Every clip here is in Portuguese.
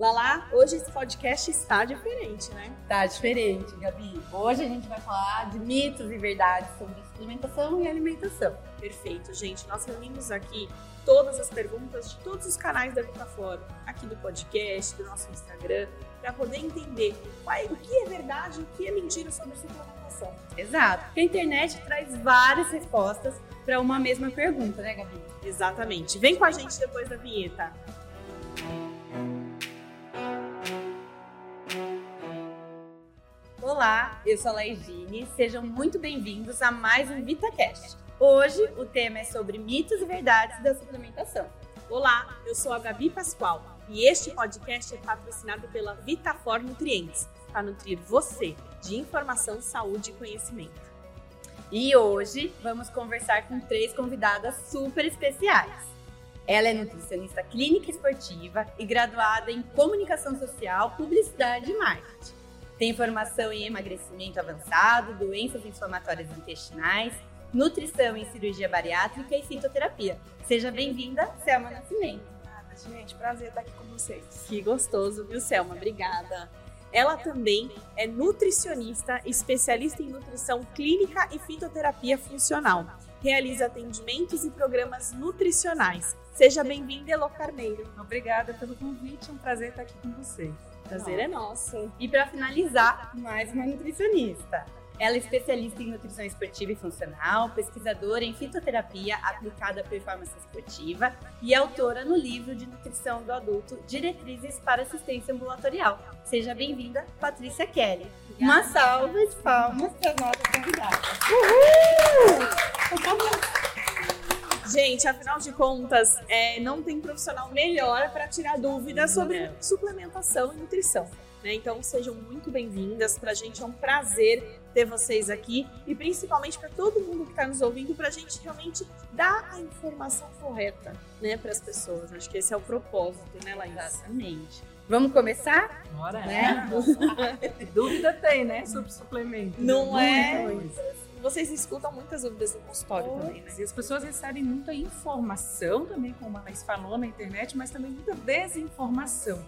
Lala, hoje esse podcast está diferente, né? Tá diferente, Gabi. Hoje a gente vai falar de mitos e verdades sobre suplementação e alimentação. Perfeito, gente. Nós reunimos aqui todas as perguntas de todos os canais da VitaFórum, aqui do podcast, do nosso Instagram, para poder entender o que é verdade e o que é mentira sobre suplementação. Exato, porque a internet traz várias respostas para uma mesma pergunta, né, Gabi? Exatamente. Vem com a gente depois da vinheta. Olá, eu sou a Laegine, sejam muito bem-vindos a mais um VitaCast. Hoje o tema é sobre mitos e verdades da suplementação. Olá, eu sou a Gabi Pascoal e este podcast é patrocinado pela Vitafor Nutrientes para nutrir você de informação, saúde e conhecimento. E hoje vamos conversar com três convidadas super especiais. Ela é nutricionista clínica esportiva e graduada em comunicação social, publicidade e marketing. Tem formação em emagrecimento avançado, doenças inflamatórias intestinais, nutrição em cirurgia bariátrica e fitoterapia. Seja bem-vinda, Selma Nascimento. Obrigada, gente. Prazer estar aqui com vocês. Que gostoso, viu, Selma? Obrigada. Ela também é nutricionista, especialista em nutrição clínica e fitoterapia funcional. Realiza atendimentos e programas nutricionais. Seja bem-vinda, Elo Carneiro. Obrigada pelo convite, é um prazer estar aqui com vocês. Prazer é nosso. E para finalizar, mais uma nutricionista. Ela é especialista em nutrição esportiva e funcional, pesquisadora em fitoterapia aplicada à performance esportiva e autora no livro de nutrição do adulto Diretrizes para Assistência Ambulatorial. Seja bem-vinda, Patrícia Kelly. Obrigada. Uma salva de palmas para as nossas convidadas. Uhul! Gente, afinal de contas, é, não tem profissional melhor para tirar dúvidas sobre suplementação e nutrição. Né? Então sejam muito bem-vindas. Para a gente é um prazer ter vocês aqui e principalmente para todo mundo que está nos ouvindo, para a gente realmente dar a informação correta né, para as pessoas. Acho que esse é o propósito, né, Laís? Exatamente. Vamos começar? Bora, né? Dúvida tem, né? Sobre suplemento. Não é? Vocês escutam muitas dúvidas no consultório oh, também, né? E as pessoas recebem muita informação também, como a Laís falou na internet, mas também muita desinformação.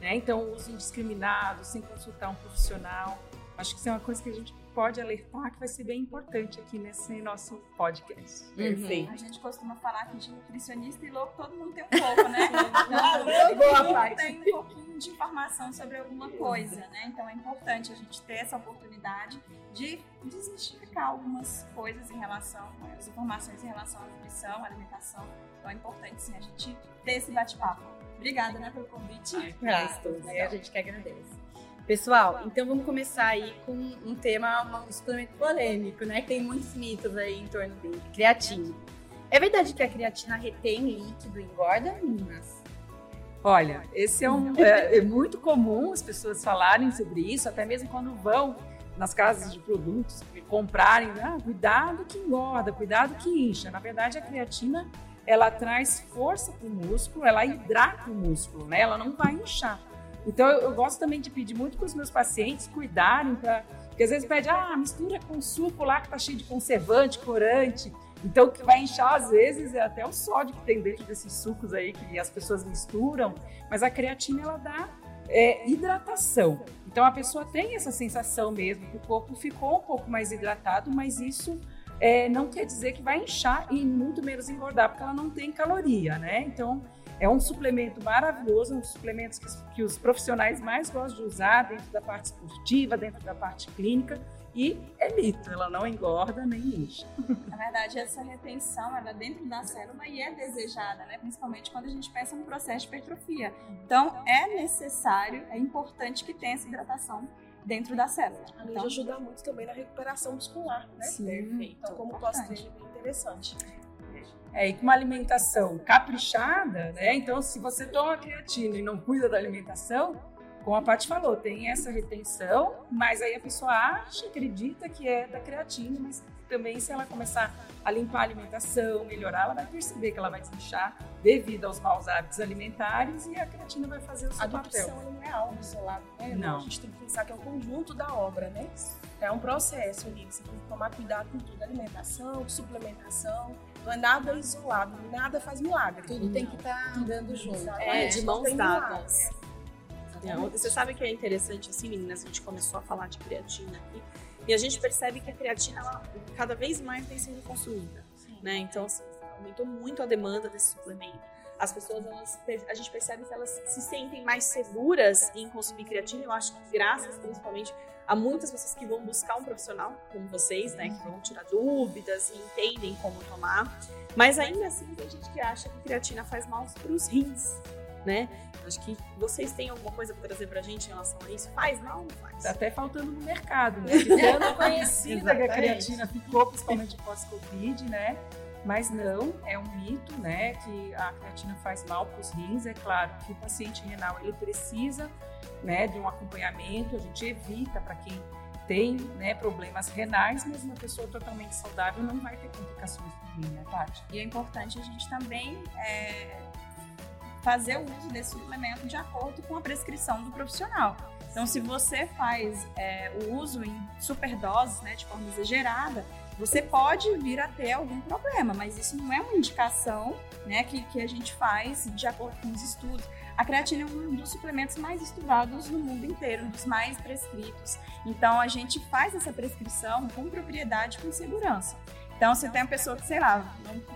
Né? Então, uso indiscriminado, sem consultar um profissional. Acho que isso é uma coisa que a gente pode alertar que vai ser bem importante aqui nesse nosso podcast. Uhum. Perfeito. A gente costuma falar que de nutricionista e louco todo mundo tem um pouco, né? Então, Boa parte. tem um pouquinho de informação sobre alguma coisa, né? Então é importante a gente ter essa oportunidade de desmistificar algumas coisas em relação, as informações em relação à nutrição, à alimentação. Então é importante sim a gente ter esse bate-papo. Obrigada, né, pelo convite. Ai, ah, a gente que agradece. Pessoal, então vamos começar aí com um tema, um suplemento polêmico, né? Que tem muitos mitos aí em torno dele. Creatina. É verdade que a creatina retém líquido e engorda, meninas? Olha, esse é, um, é, é, muito comum as pessoas falarem sobre isso, até mesmo quando vão nas casas de produtos comprarem, ah, cuidado que engorda, cuidado que incha. Na verdade, a creatina ela traz força para o músculo, ela hidrata o músculo, né? Ela não vai inchar. Então eu, eu gosto também de pedir muito para os meus pacientes cuidarem para porque às vezes pede, ah, mistura com suco lá que tá cheio de conservante, corante. Então, o que vai inchar às vezes é até o sódio que tem dentro desses sucos aí que as pessoas misturam. Mas a creatina, ela dá é, hidratação. Então, a pessoa tem essa sensação mesmo que o corpo ficou um pouco mais hidratado, mas isso é, não quer dizer que vai inchar e muito menos engordar, porque ela não tem caloria, né? Então, é um suplemento maravilhoso, um dos suplementos que, que os profissionais mais gostam de usar dentro da parte esportiva, dentro da parte clínica. E é mito, ela não engorda nem incha. Na verdade, essa retenção ela é dentro da célula e é desejada, né? principalmente quando a gente pensa no processo de hipertrofia. Então, é necessário, é importante que tenha essa hidratação dentro da célula. Além então, de ajudar muito também na recuperação muscular, né? Sim, Perfeito. Então, como pós-treino, é bem interessante. É, e com uma alimentação caprichada, né? Então, se você toma creatina e não cuida da alimentação, como a Paty falou, tem essa retenção, mas aí a pessoa acha, acredita que é da creatina, mas também se ela começar a limpar a alimentação, melhorar, ela vai perceber que ela vai desinchar devido aos maus hábitos alimentares e a creatina vai fazer o seu a papel. A nutrição não é algo isolado, né? Não. A gente tem que pensar que é o conjunto da obra, né? É um processo ali, você tem que tomar cuidado com tudo, alimentação, suplementação, não é nada isolado, nada faz milagre. Tudo tem que estar tá andando junto. É, de mãos dadas. Exatamente. Você sabe que é interessante, assim, meninas, a gente começou a falar de creatina aqui, e a gente percebe que a creatina, ela, cada vez mais tem sido consumida, né? Então, assim, aumentou muito a demanda desse suplemento. As pessoas, elas, a gente percebe que elas se sentem mais seguras em consumir creatina, eu acho que graças, principalmente, a muitas pessoas que vão buscar um profissional como vocês, né, que vão tirar dúvidas e entendem como tomar. Mas ainda assim tem gente que acha que creatina faz mal para os rins, né? Acho que vocês têm alguma coisa para trazer para a gente em relação a isso. Faz mal ou não faz? Tá até faltando no mercado, né? Ficando conhecida que a creatina ficou, principalmente pós-Covid, né? Mas não, é um mito, né? Que a creatina faz mal para os rins. É claro que o paciente renal ele precisa, né, de um acompanhamento. A gente evita para quem tem né, problemas renais, mas uma pessoa totalmente saudável não vai ter complicações no rim, né, Tati? E é importante a gente também é, fazer o uso desse suplemento de acordo com a prescrição do profissional. Então, se você faz é, o uso em superdoses, né, de forma exagerada, você pode vir a ter algum problema, mas isso não é uma indicação né, que, que a gente faz de acordo com os estudos. A creatina é um dos suplementos mais estudados no mundo inteiro, um dos mais prescritos. Então, a gente faz essa prescrição com propriedade e com segurança. Então, se tem uma pessoa que, sei lá,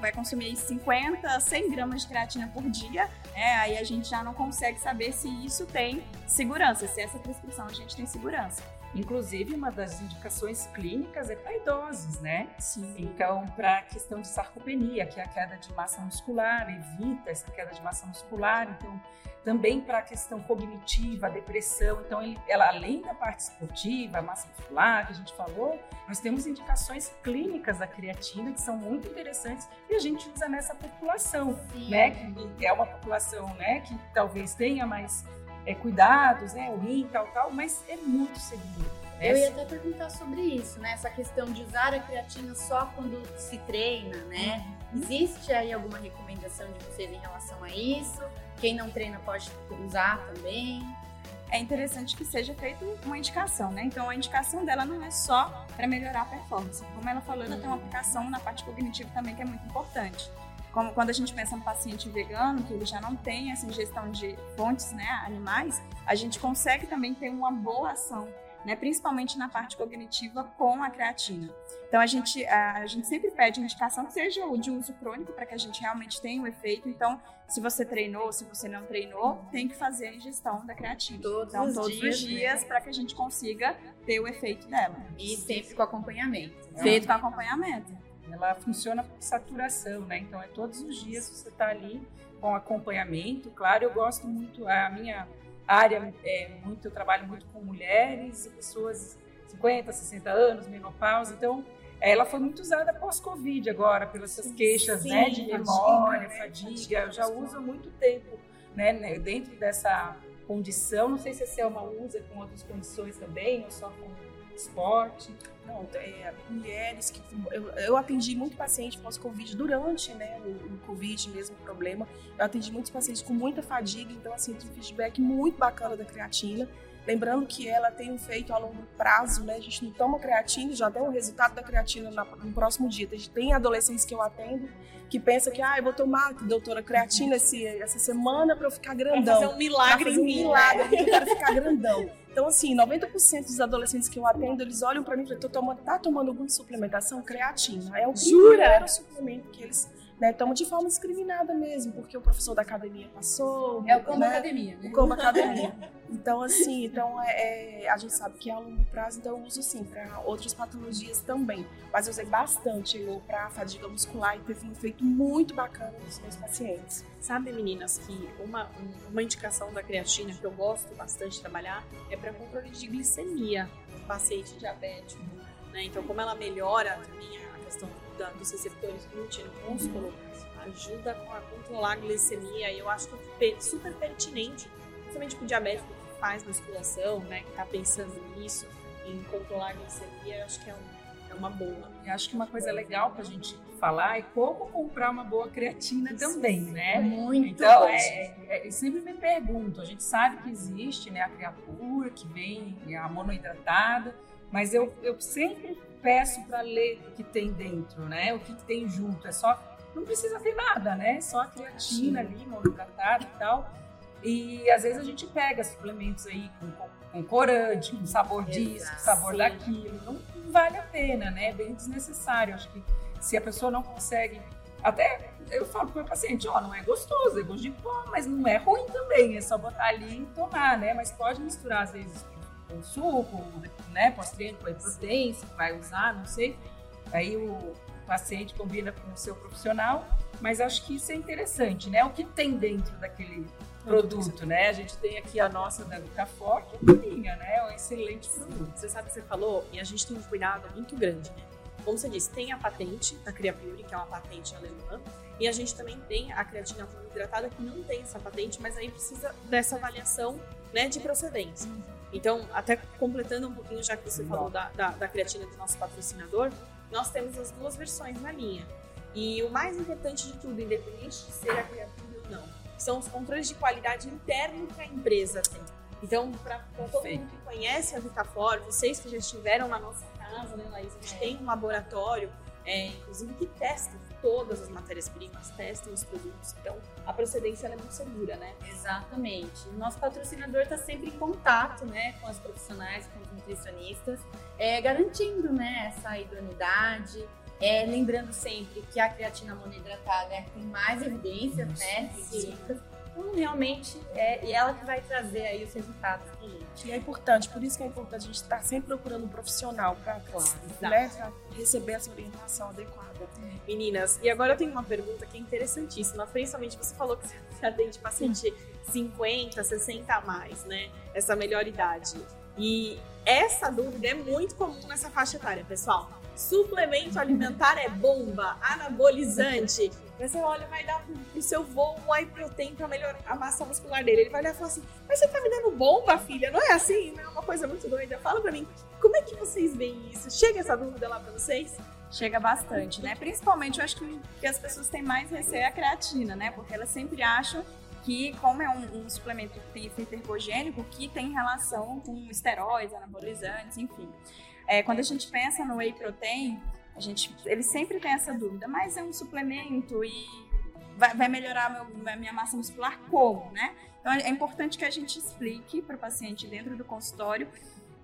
vai consumir 50, 100 gramas de creatina por dia, é, aí a gente já não consegue saber se isso tem segurança, se essa prescrição a gente tem segurança. Inclusive, uma das indicações clínicas é para idosos, né? Sim. Então, para a questão de sarcopenia, que é a queda de massa muscular, evita essa queda de massa muscular. Então, também para a questão cognitiva, depressão. Então, ela, além da parte esportiva, massa muscular, que a gente falou, nós temos indicações clínicas da creatina que são muito interessantes e a gente usa nessa população, Sim. né? Que é uma população, né, que talvez tenha mais é, cuidados, né, o rim, tal, tal, mas é muito seguro. Né? Eu ia até perguntar sobre isso, né? Essa questão de usar a creatina só quando se treina, né? Existe aí alguma recomendação de vocês em relação a isso? Quem não treina pode usar também? É interessante que seja feita uma indicação, né? Então, a indicação dela não é só para melhorar a performance. Como ela falou, ela tem uma aplicação na parte cognitiva também que é muito importante. Como quando a gente pensa no paciente vegano, que ele já não tem essa ingestão de fontes né, animais, a gente consegue também ter uma boa ação né, principalmente na parte cognitiva com a creatina. Então a gente, a, a gente sempre pede indicação que seja o de uso crônico para que a gente realmente tenha um efeito. Então, se você treinou, se você não treinou, tem que fazer a ingestão da creatina. Todos então, os todos dias, os né? dias para que a gente consiga ter o efeito dela. E sempre com acompanhamento. né? Feito com acompanhamento. Ela funciona por saturação, né? Então é todos os dias você está ali com acompanhamento. Claro, eu gosto muito, a minha área é muito, eu trabalho muito com mulheres e pessoas 50, 60 anos, menopausa, então ela foi muito usada pós-Covid agora, pelas essas queixas Sim, né, de fadiga, memória, né? fadiga. Eu já uso há muito tempo né, né, dentro dessa condição. Não sei se a Selma usa com outras condições também, ou só com esporte. Não, é, mulheres que. Eu, eu atendi muito paciente pós-Covid durante né, o, o Covid mesmo, o problema. Eu atendi muitos pacientes com muita fadiga, então, assim, tive um feedback muito bacana da creatina. Lembrando que ela tem um efeito a longo prazo, né? A gente não toma creatina, já tem o resultado da creatina na- no próximo dia. A gente tem adolescentes que eu atendo que pensa que, ah, eu vou tomar, doutora, creatina esse, essa semana para eu ficar Pra grandão. fazer um milagre Pra em fazer um mim. milagre, porque eu quero ficar grandão. Então, assim, 90% dos adolescentes que eu atendo, eles olham pra mim e falam, "Tô tomando, tá tomando alguma suplementação? Creatina. É o Jura? primeiro suplemento que eles né, tomam de forma discriminada mesmo, porque o professor da academia passou. É o combo né? academia, né? O combo academia. Então, assim, então é, é- a gente sabe que é a longo prazo, então eu uso sim para outras patologias também. Mas eu usei bastante para fadiga muscular e teve um efeito muito bacana nos meus pacientes. Sabe, meninas, que uma, um- uma indicação da creatina que eu gosto bastante de trabalhar é para controle de glicemia no paciente diabético. Né? Então, como ela melhora também a questão da- dos receptores glúten no músculo, ajuda a controlar a glicemia. E eu acho que é pe- super pertinente, principalmente para o diabético que faz musculação, né? que está pensando nisso, em controlar a glicemia, eu acho que é, um- é uma boa. E acho que uma coisa legal para a gente falar é como comprar uma boa creatina também, né? Muito Então, é, é, eu sempre me pergunto, a gente sabe que existe né, a criatura, que vem a monoidratada, mas eu, eu sempre peço para ler o que tem dentro, né? O que, tem junto. É só, não precisa ter nada, né? Só a creatina ali, monoidratada e tal. E às vezes a gente pega suplementos aí com, com corante, com sabor disso, com sabor Sim. daquilo. Não, não vale a pena, né? É bem desnecessário. Acho que se a pessoa não consegue. Até eu falo para o paciente, ó, não é gostoso, é gosto de pó, mas não é ruim também, é só botar ali e tomar, né? Mas pode misturar, às vezes, com suco, né? Pós-treino, com se vai usar, não sei. Aí o paciente combina com o seu profissional, mas acho que isso é interessante, né? O que tem dentro daquele produto, né? A gente tem aqui a nossa da Nucafor, que é purinha, né? É um excelente produto. Você sabe o que você falou? E a gente tem um cuidado muito grande, né? Como você disse, tem a patente da Creapure, que é uma patente alemã, e a gente também tem a creatina hidratada, que não tem essa patente, mas aí precisa dessa avaliação né, de procedência. Então, até completando um pouquinho, já que você falou da, da, da creatina do nosso patrocinador, nós temos as duas versões na linha. E o mais importante de tudo, independente de ser a Creapure ou não, são os controles de qualidade interno que a empresa tem. Então, para todo mundo que conhece a Vitafor, vocês que já estiveram na nossa casa, né, Laís? A gente É. tem um laboratório, é, inclusive, que testa todas as matérias-primas, testam os produtos. Então, a procedência é muito segura, né? Exatamente. O nosso patrocinador está sempre em contato né, com os profissionais, com os nutricionistas, é, garantindo né, essa idoneidade. É, lembrando sempre que a creatina monoidratada é tem mais evidências né, científicas. Realmente, é e ela que vai trazer aí os resultados para gente. E é importante, por isso que é importante a gente estar sempre procurando um profissional para né, pra receber essa orientação adequada. Meninas, e agora eu tenho uma pergunta que é interessantíssima. Principalmente você falou que você atende paciente 50, 60 a mais, né? Essa melhor idade. E essa dúvida é muito comum nessa faixa etária, pessoal. Suplemento alimentar é bomba, anabolizante. Você olha, vai dar pro seu voo um whey protein pra melhorar a massa muscular dele. Ele vai olhar e falar assim: Mas você tá me dando bomba, filha? Não é assim? Não é uma coisa muito doida. Fala pra mim, como é que vocês veem isso? Chega essa dúvida lá pra vocês? Chega bastante, né? Principalmente, eu acho que, as pessoas têm mais receio é a creatina, né? Porque elas sempre acham que, como é um, um suplemento ergogênico, que tem relação com esteroides, anabolizantes, enfim. É, quando a gente pensa no whey protein, a gente, ele sempre tem essa dúvida, mas é um suplemento e vai, vai melhorar meu, minha massa muscular como, né? Então é importante que a gente explique para o paciente dentro do consultório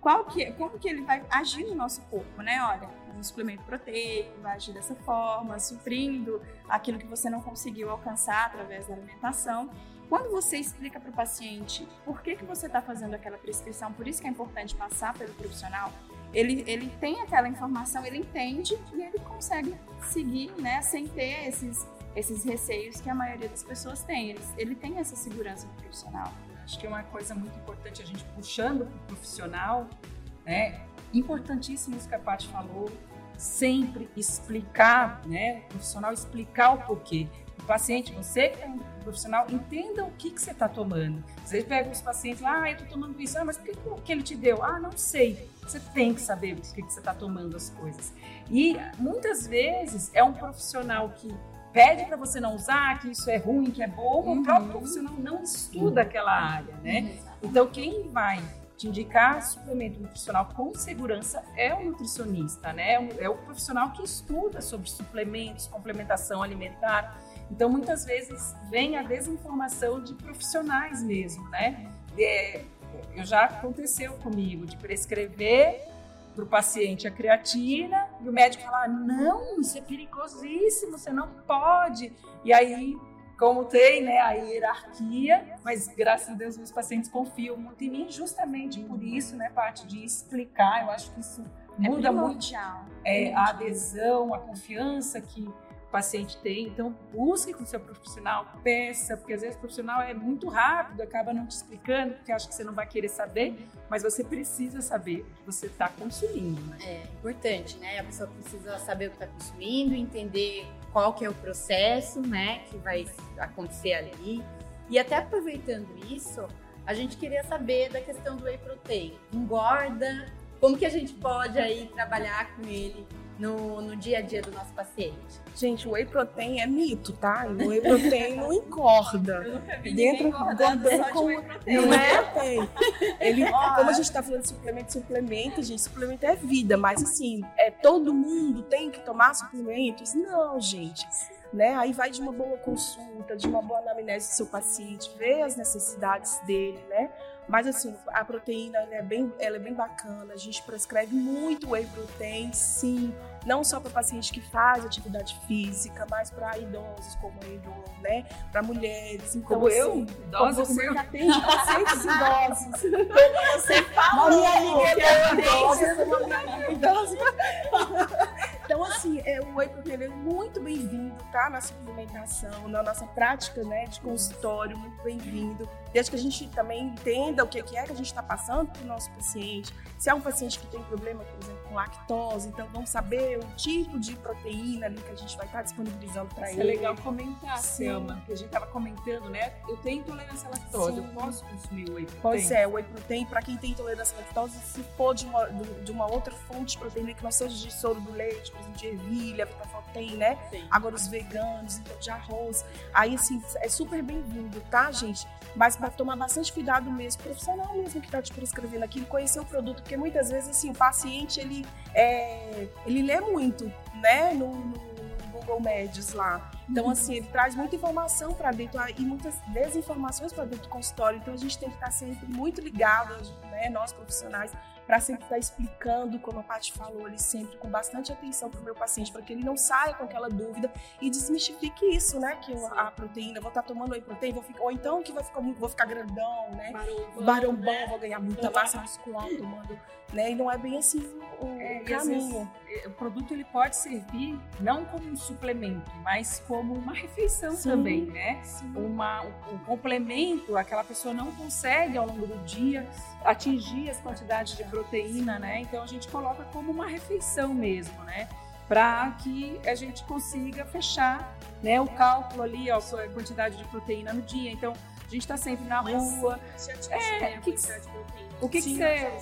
qual que, como que ele vai agir no nosso corpo, né? Olha, um suplemento proteico vai agir dessa forma, suprindo aquilo que você não conseguiu alcançar através da alimentação. Quando você explica para o paciente por que, que você está fazendo aquela prescrição, por isso que é importante passar pelo profissional, ele, ele tem aquela informação, ele entende e ele consegue seguir, né, sem ter esses, esses receios que a maioria das pessoas tem. Ele, ele tem essa segurança do profissional. Acho que é uma coisa muito importante a gente puxando para o profissional, né? Importantíssimo isso que a Paty falou, sempre explicar, né? O profissional explicar o porquê. O paciente, você que é um profissional, entenda o que, que você está tomando. Às vezes pega os pacientes lá, ah, eu estou tomando isso, ah, mas por que, que ele te deu? Ah, não sei. Você tem que saber por que, que você está tomando as coisas. E muitas vezes é um profissional que pede para você não usar, que isso é ruim, que é bom, o próprio profissional não estuda aquela área, né? Então, quem vai te indicar suplemento nutricional com segurança é o nutricionista, né? É o profissional que estuda sobre suplementos, complementação alimentar. Então, muitas vezes vem a desinformação de profissionais mesmo, né? É, eu já aconteceu comigo de prescrever para o paciente a creatina e o médico falar: não, isso é perigosíssimo, você não pode. E aí, como tem né, a hierarquia, mas graças a Deus meus pacientes confiam muito em mim, justamente por isso, né, parte de explicar. Eu acho que isso muda muito é, a adesão, a confiança que paciente tem. Então, busque com o seu profissional, peça, porque às vezes o profissional é muito rápido, acaba não te explicando, porque acha que você não vai querer saber, mas você precisa saber o que você está consumindo. Né? É importante, né? A pessoa precisa saber o que está consumindo, entender qual que é o processo, né, que vai acontecer ali. E até aproveitando isso, a gente queria saber da questão do whey protein. Engorda? Como que a gente pode aí trabalhar com ele no, no dia a dia do nosso paciente? Gente, o whey protein é mito, tá? O whey protein não engorda. Eu nunca vi Dentro engordando dentro só de com- whey protein. Não é? Tem. Ele, como a gente está falando de suplemento, suplemento, gente, suplemento é vida, mas assim, é todo mundo tem que tomar suplementos? Não, gente. Né? Aí vai de uma boa consulta, de uma boa anamnese do seu paciente, ver as necessidades dele, né? Mas assim, a proteína é, bem, ela é bem bacana, a gente prescreve muito whey protein, sim, não só para pacientes que fazem atividade física, mas para idosos como eu, né? Para mulheres. Então, como assim, eu, idosa, você como que atende pacientes idosos. Você falou, Uma amiga que eu idosa, uma amiga idosa. Então, assim, é, o whey protein é muito bem-vindo, tá? Na suplementação, na nossa prática né, de consultório, muito bem-vindo. Desde que a gente também entenda o que é que a gente está passando para o nosso paciente. Se é um paciente que tem problema, por exemplo, com lactose, então vamos saber o tipo de proteína ali que a gente vai estar tá disponibilizando para ele. É legal comentar, Selma, que a gente estava comentando, né? Eu tenho intolerância à lactose, Sim. eu posso consumir whey protein? Pois é, whey protein, para quem tem intolerância à lactose, se for de uma, de uma outra fonte de proteína que não seja de soro do leite, por exemplo, de ervilha, tem, né? Sim. Agora os veganos, então de arroz. Aí, assim, é super bem-vindo, tá, gente? Mas para tomar bastante cuidado mesmo, profissional mesmo que está te prescrevendo aquilo, conhecer o produto, porque muitas vezes, assim, o paciente, ele, é, ele lê muito, né, no, no Google Médios lá. Então, assim, ele traz muita informação para dentro e muitas desinformações para dentro do consultório. Então, a gente tem que estar sempre muito ligado, né, nós profissionais, para sempre estar explicando, como a Paty falou ali, sempre com bastante atenção para o meu paciente, para que ele não saia com aquela dúvida e desmistifique isso, né? Que a proteína, vou estar tomando whey protein, vou ficar, ou então que vai ficar, vou ficar grandão, né? Barombão, né? vou ganhar muita massa muscular tomando, né? E não é bem assim o, é, caminho. Vezes, o produto ele pode servir não como um suplemento, mas como uma refeição Sim. também, né? Sim. Uma, um, um complemento, aquela pessoa não consegue ao longo do dia atingir as quantidades de proteína, né? Então a gente coloca como uma refeição mesmo, né? Para que a gente consiga fechar, né, o cálculo ali, ó, a quantidade de proteína no dia. Então a gente está sempre na rua. É, que, o que, que você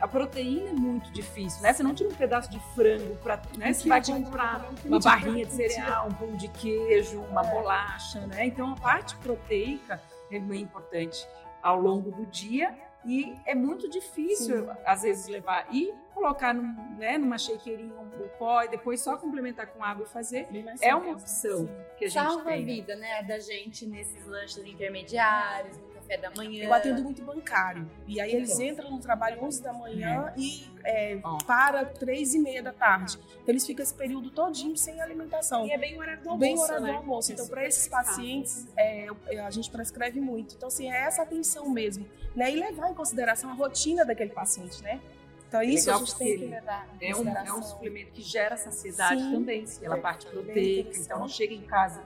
a proteína é muito difícil, né? Você não tira um pedaço de frango para, né? Você vai comprar uma barrinha de cereal, um pão de queijo, uma bolacha, né? Então a parte proteica é bem importante ao longo do dia e é muito difícil, Sim. às vezes, levar e colocar num, né, numa shakerinha um, pó e depois só complementar com água e fazer. É uma opção que a gente Salva tem. a vida, né, da gente nesses lanches intermediários, no café da manhã. Eu atendo muito bancário. E aí eles então. entram no trabalho 11 da manhã é. e é, para 3 e meia da tarde. Então eles ficam esse período todinho sem alimentação. E é bem horário do almoço, Bem horário né? do almoço. Então para esses pacientes é, a gente prescreve muito. Então assim, é essa atenção mesmo né? E levar em consideração a rotina daquele paciente, né? Então isso Legal, a gente tem que levar é um, é um suplemento que gera saciedade Sim, também, pela parte proteica, então não chega em casa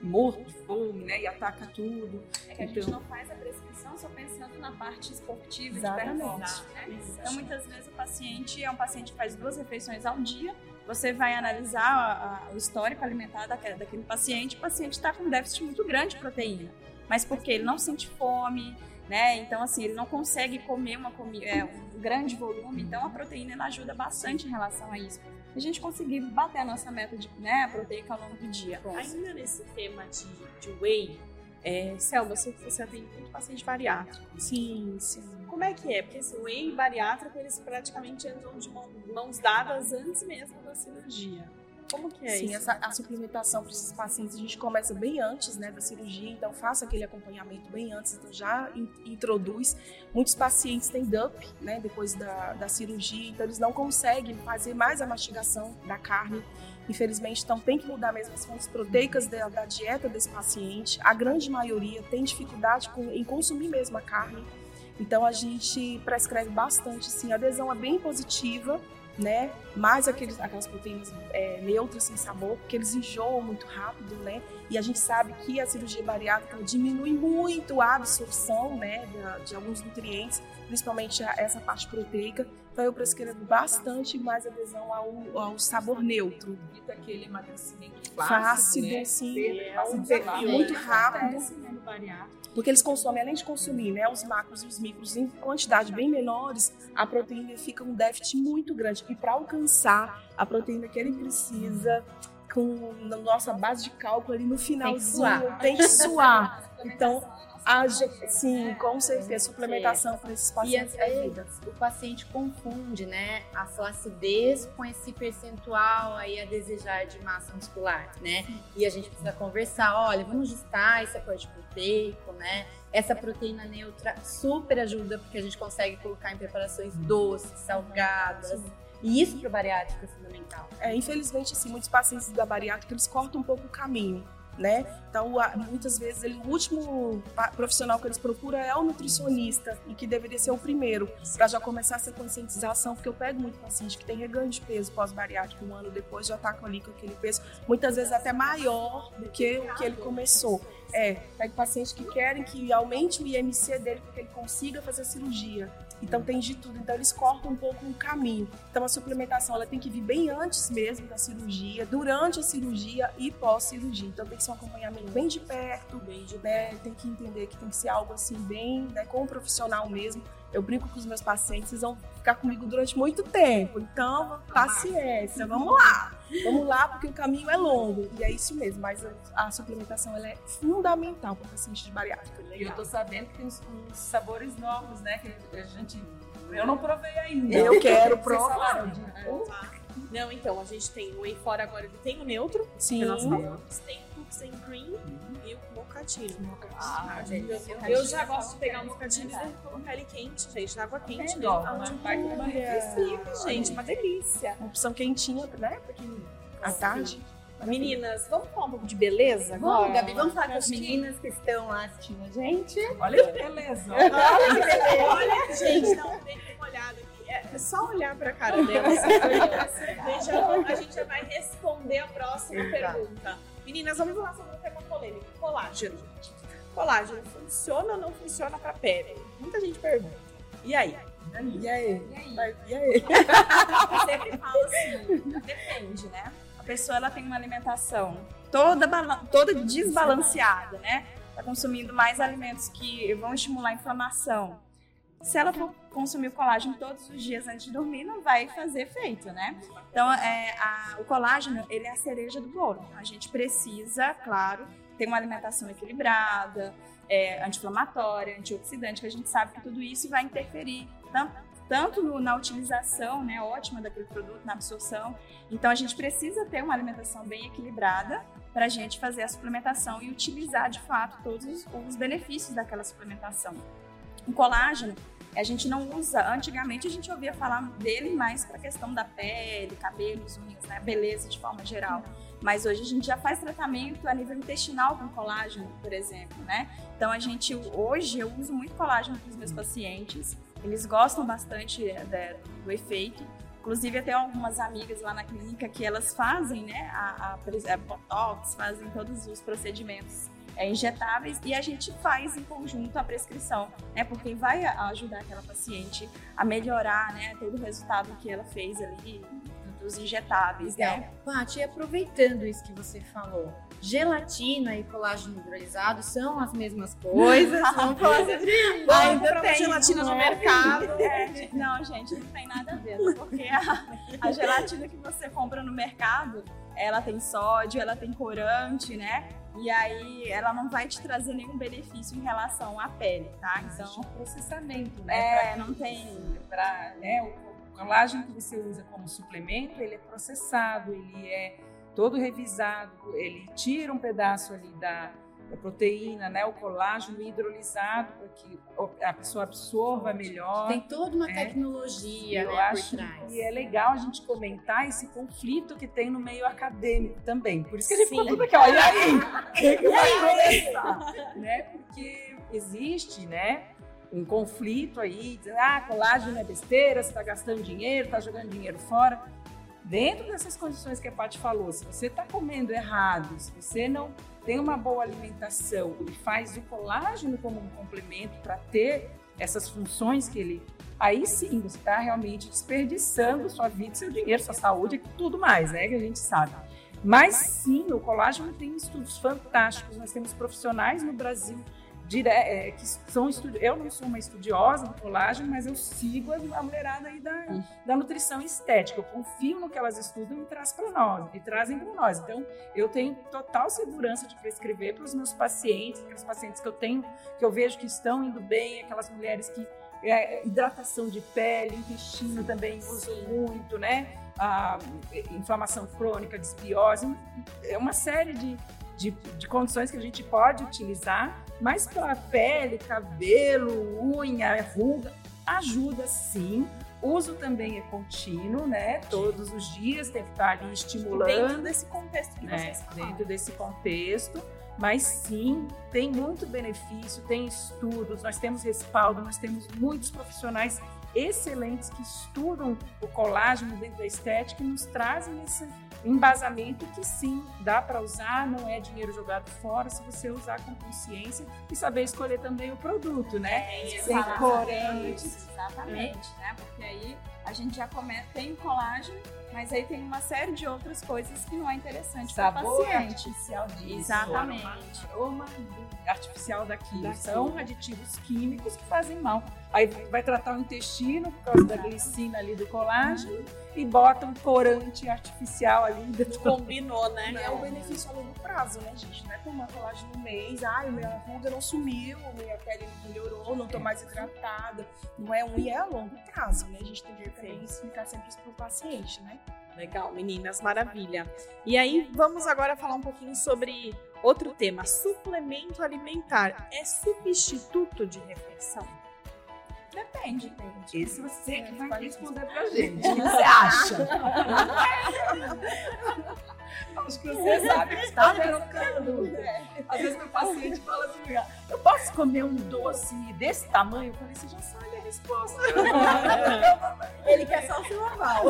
morto de fome, né? E ataca tudo. É que então... a gente então não faz a prescrição só pensando na parte esportiva Exatamente. de performance, né? Então muitas vezes o paciente é um paciente que faz duas refeições ao dia, você vai analisar a, a, o histórico alimentar daquele, daquele paciente, o paciente está com um déficit muito grande de proteína. Mas porque ele não sente fome, né? Então, assim, ele não consegue comer uma é, um grande volume, então a proteína ela ajuda bastante em relação a isso. A gente conseguir bater a nossa meta de né, proteica ao longo do dia. Ainda nesse tema de, de whey, é, Selma, você, você tem muito paciente bariátrico. Sim, sim. Como é que é? Porque esse whey e bariátrico, eles praticamente andam de mãos dadas antes mesmo da cirurgia. Como que é Sim, isso? Essa, a suplementação para esses pacientes a gente começa bem antes né, da cirurgia, então faça aquele acompanhamento bem antes, então já in, introduz. Muitos pacientes têm DUP né, depois da, da cirurgia, então eles não conseguem fazer mais a mastigação da carne. Infelizmente, então tem que mudar mesmo as fontes proteicas da, da dieta desse paciente. A grande maioria tem dificuldade com, em consumir mesmo a carne. Então a gente prescreve bastante, sim. A adesão é bem positiva né? Mais aqueles, aquelas proteínas é, neutras sem sabor, porque eles enjoam muito rápido, né? E a gente sabe que a cirurgia bariátrica diminui muito a absorção, né, de, de alguns nutrientes, principalmente essa parte proteica. Então eu prescrevo bastante mais adesão ao, ao sabor neutro. Evita aquele emagrecimento fácil, né? sim, é, muito rápido. Porque eles consomem, além de consumir né, os macros e os micros em quantidade bem menores, a proteína fica um déficit muito grande. E para alcançar a proteína que ele precisa, com a nossa base de cálculo ali no finalzinho, tem que suar. Tem que suar. Então, A sim, com certeza, suplementação para esses E pacientes às é vida. vezes o paciente confunde, né, a flacidez com esse percentual aí a desejar de massa muscular, né? E a gente precisa conversar, olha, vamos ajustar esse aporte proteico, né? Essa proteína neutra super ajuda porque a gente consegue colocar em preparações doces, salgadas. E isso para o bariátrico é fundamental. É, infelizmente, assim, muitos pacientes da bariátrica, eles cortam um pouco o caminho, né? Então, muitas vezes, ele, o último profissional que eles procuram é o nutricionista, e que deveria ser o primeiro, para já começar essa conscientização, porque eu pego muito paciente que tem reganho de peso pós-bariátrico, um ano depois já tá com ali com aquele peso, muitas vezes até maior do que o que ele começou. É, pego pacientes que querem que aumente o IMC dele para que ele consiga fazer a cirurgia. Então tem de tudo. Então eles cortam um pouco o caminho. Então a suplementação ela tem que vir bem antes mesmo da cirurgia, durante a cirurgia e pós-cirurgia. Então tem que ser um acompanhamento bem de perto, bem de, né? Tem que entender que tem que ser algo assim bem, né, com o profissional mesmo. Eu brinco com os meus pacientes, eles vão ficar comigo durante muito tempo. Então, paciência, vamos lá. Vamos lá, porque o caminho é longo. E é isso mesmo, mas a, a suplementação ela é fundamental para o paciente de bariátrica. E eu tô sabendo que tem uns, uns sabores novos, né? Que a gente. Eu não provei ainda. Eu quero provar. Não, então, a gente tem o Whey fora agora, ele tem o neutro, Sim. que nós falamos, tem and cream e o mocatino. Ah, gente. Eu já gosto de pegar o mocatino e colocar ele quente, gente, na água quente. É, né? ó, Ah, uma refresca, gente, uma delícia. Uma opção quentinha, né? Porque à tarde. Meninas, vamos falar um pouco de beleza agora? Vamos, Gabi, vamos falar com as meninas que estão lá assistindo a gente. Olha que beleza. Olha que beleza. Olha, gente, dá um uma olhada aqui. É só olhar pra cara delas. a gente já vai responder a próxima pergunta. Meninas, vamos falar sobre um tema polêmico: colágeno. Colágeno funciona ou não funciona pra pele? Muita gente pergunta. E aí? E aí? Vai- E aí? Eu sempre falo assim, depende, né? A pessoa ela tem uma alimentação toda, toda desbalanceada, né? Tá consumindo mais alimentos que vão estimular a inflamação. Se ela for consumir o colágeno todos os dias antes de dormir, não vai fazer efeito, né? Então, é, a- o colágeno, ele é a cereja do bolo. A gente precisa, claro, ter uma alimentação equilibrada, é, anti-inflamatória, antioxidante, que a gente sabe que tudo isso vai interferir tanto, tanto no- na utilização né, ótima daquele produto, na absorção. Então, a gente precisa ter uma alimentação bem equilibrada para a gente fazer a suplementação e utilizar, de fato, todos os, os benefícios daquela suplementação. O colágeno, a gente não usa, antigamente a gente ouvia falar dele mais para a questão da pele, cabelos, unhas, né, beleza de forma geral. Mas hoje a gente já faz tratamento a nível intestinal com colágeno, por exemplo, né? Então a gente, hoje eu uso muito colágeno para os meus pacientes, eles gostam bastante é, do efeito. Inclusive, eu tenho algumas amigas lá na clínica que elas fazem, né, a, a, a botox, fazem todos os procedimentos é, injetáveis e a gente faz em conjunto a prescrição, né, porque vai ajudar aquela paciente a melhorar, né, todo o resultado que ela fez ali dos injetáveis, né? Legal. Paty, e aproveitando isso que você falou, gelatina e colágeno hidrolisado são as mesmas coisas? Vamos falar sobre Vamos Ainda tem, gelatina no né? mercado. É, não, gente, não tem nada a ver, porque a, a gelatina que você compra no mercado, ela tem sódio, ela tem corante, né? E aí ela não vai te trazer nenhum benefício em relação à pele, tá? Então, Então, processamento, né? é, não tem. Pra, né, o o colágeno que você usa como suplemento, ele é processado, ele é todo revisado, ele tira um pedaço ali da, da proteína, né, o colágeno hidrolisado para que a pessoa absorva melhor. Tem toda uma É. tecnologia Eu né, acho que é legal a gente comentar esse conflito que tem no meio acadêmico também. Por isso que a gente ficou Sim. tudo aqui, ó, e aí? O que, que vai começar? né? Porque existe, né? Um conflito aí, dizendo, ah, colágeno é besteira, você está gastando dinheiro, está jogando dinheiro fora. Dentro dessas condições que a Paty falou, se você está comendo errado, se você não tem uma boa alimentação e faz o colágeno como um complemento para ter essas funções que ele aí sim você está realmente desperdiçando sua vida, seu dinheiro, sua saúde e tudo mais, né? Que a gente sabe. Mas sim, o colágeno tem estudos fantásticos. Nós temos profissionais no Brasil dire... é, que são estudi... eu não sou uma estudiosa do colágeno, mas eu sigo a mulherada aí da, da nutrição estética. Eu confio no que elas estudam e traz para nós e trazem para nós. Então, eu tenho total segurança de prescrever para os meus pacientes, aqueles pacientes que eu tenho, que eu vejo que estão indo bem, aquelas mulheres que é, hidratação de pele, intestino também uso muito, né? A inflamação crônica, desbiose, é uma série de, de, de condições que a gente pode utilizar, mas para pele, cabelo, unha, ruga, ajuda sim. Uso também é contínuo, né? Todos os dias tem que estar ali estimulando. Dentro desse contexto que né? vocês falam. Dentro desse contexto. Mas sim, tem muito benefício, tem estudos, nós temos respaldo, nós temos muitos profissionais excelentes que estudam o colágeno dentro da estética e nos trazem esse embasamento que sim, dá para usar, não é dinheiro jogado fora se você usar com consciência e saber escolher também o produto, né? É, Sem exatamente, corantes. Exatamente, né? Porque aí a gente já começa, tem colágeno, mas aí tem uma série de outras coisas que não é interessante para o paciente. artificial disso. Exatamente. Aroma artificial daquilo. São aditivos químicos que fazem mal. Aí vai tratar o intestino por causa da glicina ali do colágeno e bota um corante artificial ali. dentro. Combinou, né? E é um benefício a longo prazo, né, gente? Não é tomar colágeno no mês, ai, minha ruga não sumiu, minha pele melhorou, não tô mais hidratada. Não é um e é a longo prazo, né? A gente tem que também explicar sempre isso pro paciente, né? Legal, meninas, maravilha. E aí, vamos agora falar um pouquinho sobre outro tema. Suplemento alimentar é substituto de refeição? Depende. Esse você que vai responder pra gente. O que você acha? Acho que você sabe que está trocando. Às vezes meu paciente fala assim, eu posso comer um doce desse tamanho? Eu falei, você já sabe a resposta. Ele quer só o seu aval.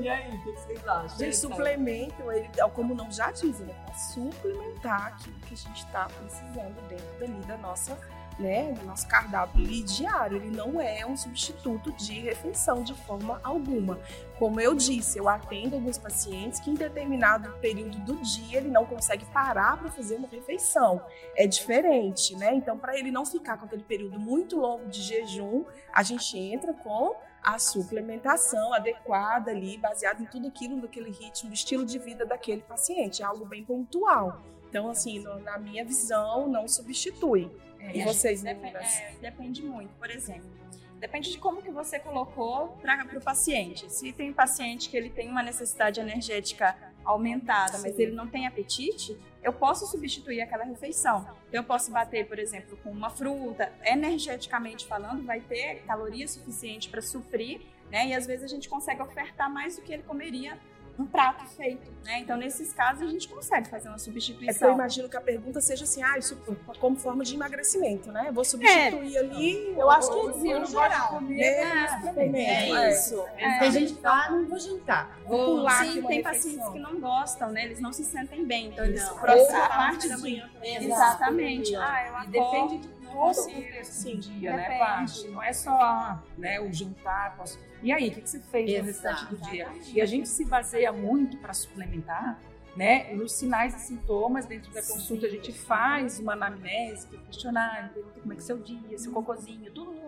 E aí, o que vocês acham? Gente, suplemento, ele, como o nome já diz, ele é para suplementar aquilo que a gente está precisando dentro da nossa, né, nosso cardápio diário. Ele não é um substituto de refeição de forma alguma. Como eu disse, eu atendo alguns pacientes que em determinado período do dia ele não consegue parar para fazer uma refeição. É diferente, né? Então, para ele não ficar com aquele período muito longo de jejum, a gente entra com a suplementação adequada ali, baseada em tudo aquilo, daquele ritmo, estilo de vida daquele paciente. É algo bem pontual. Então, assim, na minha visão, não substitui. E vocês, meninas? é, depende muito. Por exemplo, depende de como que você colocou para o paciente. Se tem paciente que ele tem uma necessidade energética aumentada, mas Sim. ele não tem apetite, eu posso substituir aquela refeição. Então, eu posso bater, por exemplo, com uma fruta, energeticamente falando, vai ter caloria suficiente para suprir, né? E às vezes a gente consegue ofertar mais do que ele comeria um prato feito, né? Então, nesses casos, a gente consegue fazer uma É porque eu substituição. imagino que a pergunta seja assim, ah, isso como forma de emagrecimento, né? Eu vou substituir ali. Eu acho que ou- dizia ou- no geral. É, suplemento. É isso. É. Tem gente que fala, ah, não vou jantar. Vou pular Sim, tem refeição. pacientes que não gostam, né? Eles não se sentem bem. Então, eles Não. processam a parte da de... manhã. Exatamente. Ah, eu E acordo. Todo o do dia, né, Depende. Paty? Não é só né, o jantar. Posso... E aí, o que que você fez no restante do dia? E a gente se baseia muito para suplementar, né? Nos sinais e sintomas dentro da consulta a gente faz uma anamnese, um questionário, pergunta como é que é seu dia, seu cocôzinho, tudo.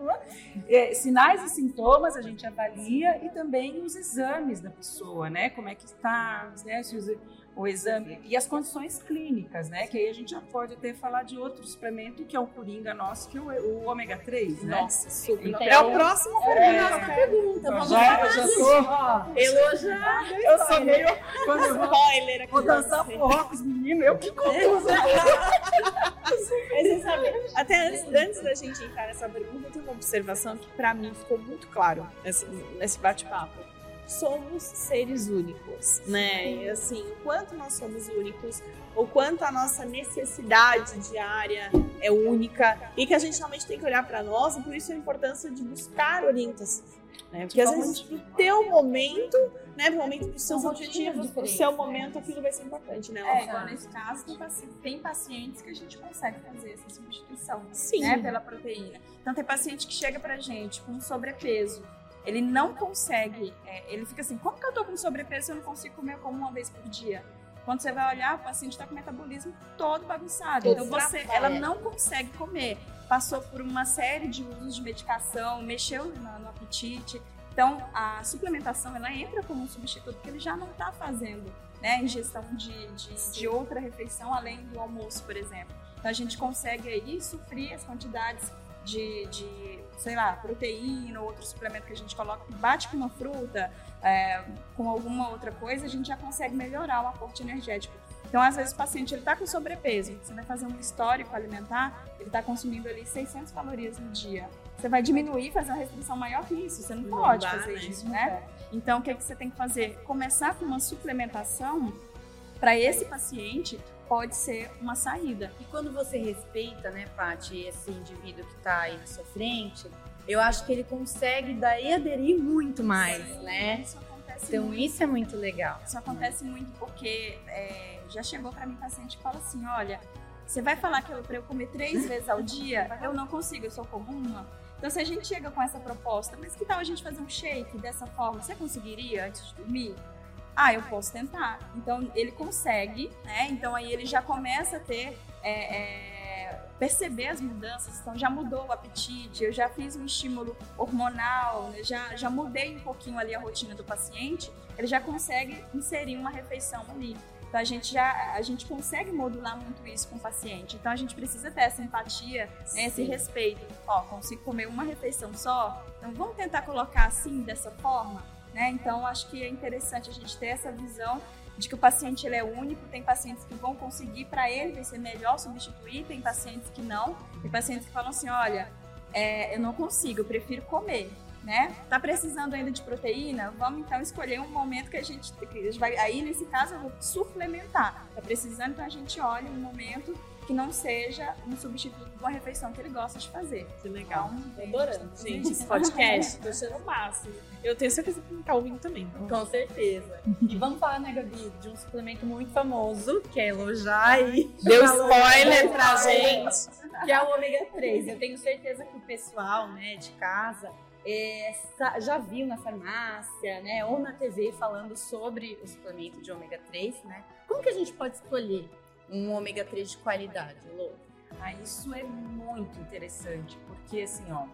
É, sinais e sintomas a gente avalia e também os exames da pessoa, né? Como é que está, né? Se os- o exame e as condições clínicas, né? Que aí a gente já pode até falar de outro suplemento que é o coringa nosso, que é o, o ômega 3, né? Nossa, super. Então, é o próximo Pergunta, vamos já, lá. eu já tô, elogiado. eu sou meio quando eu vou, Spoiler aqui. vou dançar forró com os meninos, eu que conduzo. Mas você sabe, até antes, antes da gente entrar nessa pergunta, eu tenho uma observação que pra mim ficou muito claro nesse, nesse bate-papo. Somos seres únicos, né? E assim, o quanto nós somos únicos, o quanto a nossa necessidade diária é única e que a gente realmente tem que olhar pra nós, e por isso a importância de buscar orientação. Né? Porque às vezes pro teu momento, né, pro momento dos seus objetivos, pro seu né? momento, aquilo vai ser importante, né? É, igual nesse caso, tem, paci- tem pacientes que a gente consegue fazer essa substituição, Sim. né, pela proteína. Então, tem paciente que chega pra gente com sobrepeso. Ele não consegue, é, ele fica assim, como que eu tô com sobrepeso se eu não consigo comer como uma vez por dia? Quando você vai olhar, o paciente está com o metabolismo todo bagunçado. Então você, ela não consegue comer. Passou por uma série de usos de medicação, mexeu no, no apetite. Então a suplementação ela entra como um substituto porque ele já não está fazendo né, ingestão de, de, de outra refeição além do almoço, por exemplo. Então a gente consegue aí suprir as quantidades de, de sei lá, proteína ou outro suplemento que a gente coloca, que bate com uma fruta, é, com alguma outra coisa, a gente já consegue melhorar o aporte energético. Então, às vezes, o paciente está com sobrepeso, você vai fazer um histórico alimentar, ele está consumindo ali 600 calorias no dia. Você vai diminuir, fazer uma restrição maior que isso, você não, Não pode dá, fazer né? isso, né? Então, o que, é que você tem que fazer? Começar com uma suplementação para esse paciente pode ser uma saída. E quando você respeita, né, Paty, esse indivíduo que está aí na sua frente, eu acho que ele consegue daí aderir muito mais, né? Isso acontece Então muito. isso é muito legal. Isso acontece muito porque é, já chegou para mim paciente que fala assim, olha, você vai falar aquilo para eu comer três vezes ao dia? Eu não consigo, eu sou como uma. Então se a gente chega com essa proposta, mas que tal a gente fazer um shake dessa forma? Você conseguiria antes de dormir? Ah, eu posso tentar. Então ele consegue, né? Então aí ele já começa a ter é, é, perceber as mudanças. Então já mudou o apetite, eu já fiz um estímulo hormonal, né? já já mudei um pouquinho ali a rotina do paciente. Ele já consegue inserir uma refeição ali. Então a gente já a gente consegue modular muito isso com o paciente. Então a gente precisa ter essa empatia, né, esse respeito. Ó, consigo comer uma refeição só. Então vamos tentar colocar assim dessa forma. Né? Então, acho que é interessante a gente ter essa visão de que o paciente ele é único. Tem pacientes que vão conseguir, para ele vai ser melhor substituir, tem pacientes que não. Tem pacientes que falam assim: olha, é, eu não consigo, eu prefiro comer. Né? Tá precisando ainda de proteína? Vamos então escolher um momento que a gente, que a gente vai. Aí, nesse caso, eu vou suplementar. Tá precisando, então a gente olha um momento que não seja um substituto de uma refeição que ele gosta de fazer. Que legal. Então, adorando, gente, esse podcast. Tô achando o máximo. Eu tenho certeza que quem tá ouvindo também. Com certeza. E vamos falar, né, Gabi, de um suplemento muito famoso, que é Elojai. Deu spoiler pra gente. que é o ômega 3. Eu tenho certeza que o pessoal, né, de casa é, já viu na farmácia, né, ou na TV falando sobre o suplemento de ômega 3, né? Como que a gente pode escolher um ômega 3 de qualidade, Lô? Ah, isso é muito interessante, porque assim, ó,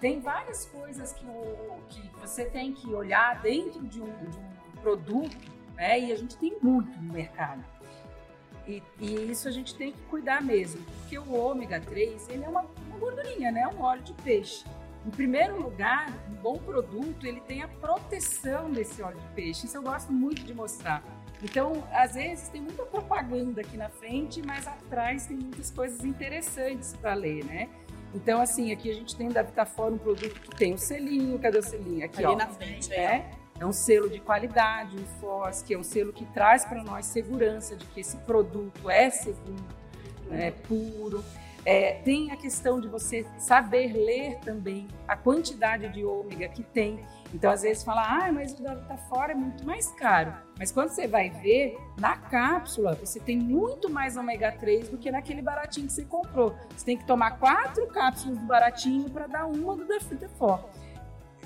tem várias coisas que, o, que você tem que olhar dentro de um, de um produto, né? E a gente tem muito no mercado. E, e isso a gente tem que cuidar mesmo, porque o ômega 3, ele é uma, uma gordurinha, né? Um óleo de peixe. Em primeiro lugar, um bom produto, ele tem a proteção desse óleo de peixe. Isso eu gosto muito de mostrar. Então, às vezes tem muita propaganda aqui na frente, mas atrás tem muitas coisas interessantes para ler, né? Então, assim, aqui a gente tem da Vitafora um produto que tem o selinho. Cadê o selinho? Aqui, Ali ó. na frente, é. É, é um selo de qualidade, um FOS, que é um selo que traz para nós segurança de que esse produto é seguro, é puro. É, tem a questão de você saber ler também a quantidade de ômega que tem. Então, às vezes, fala, ah, mas o da Vitafora é muito mais caro. Mas quando você vai ver, na cápsula, você tem muito mais ômega 3 do que naquele baratinho que você comprou. Você tem que tomar quatro cápsulas do baratinho para dar uma do da Vitafora.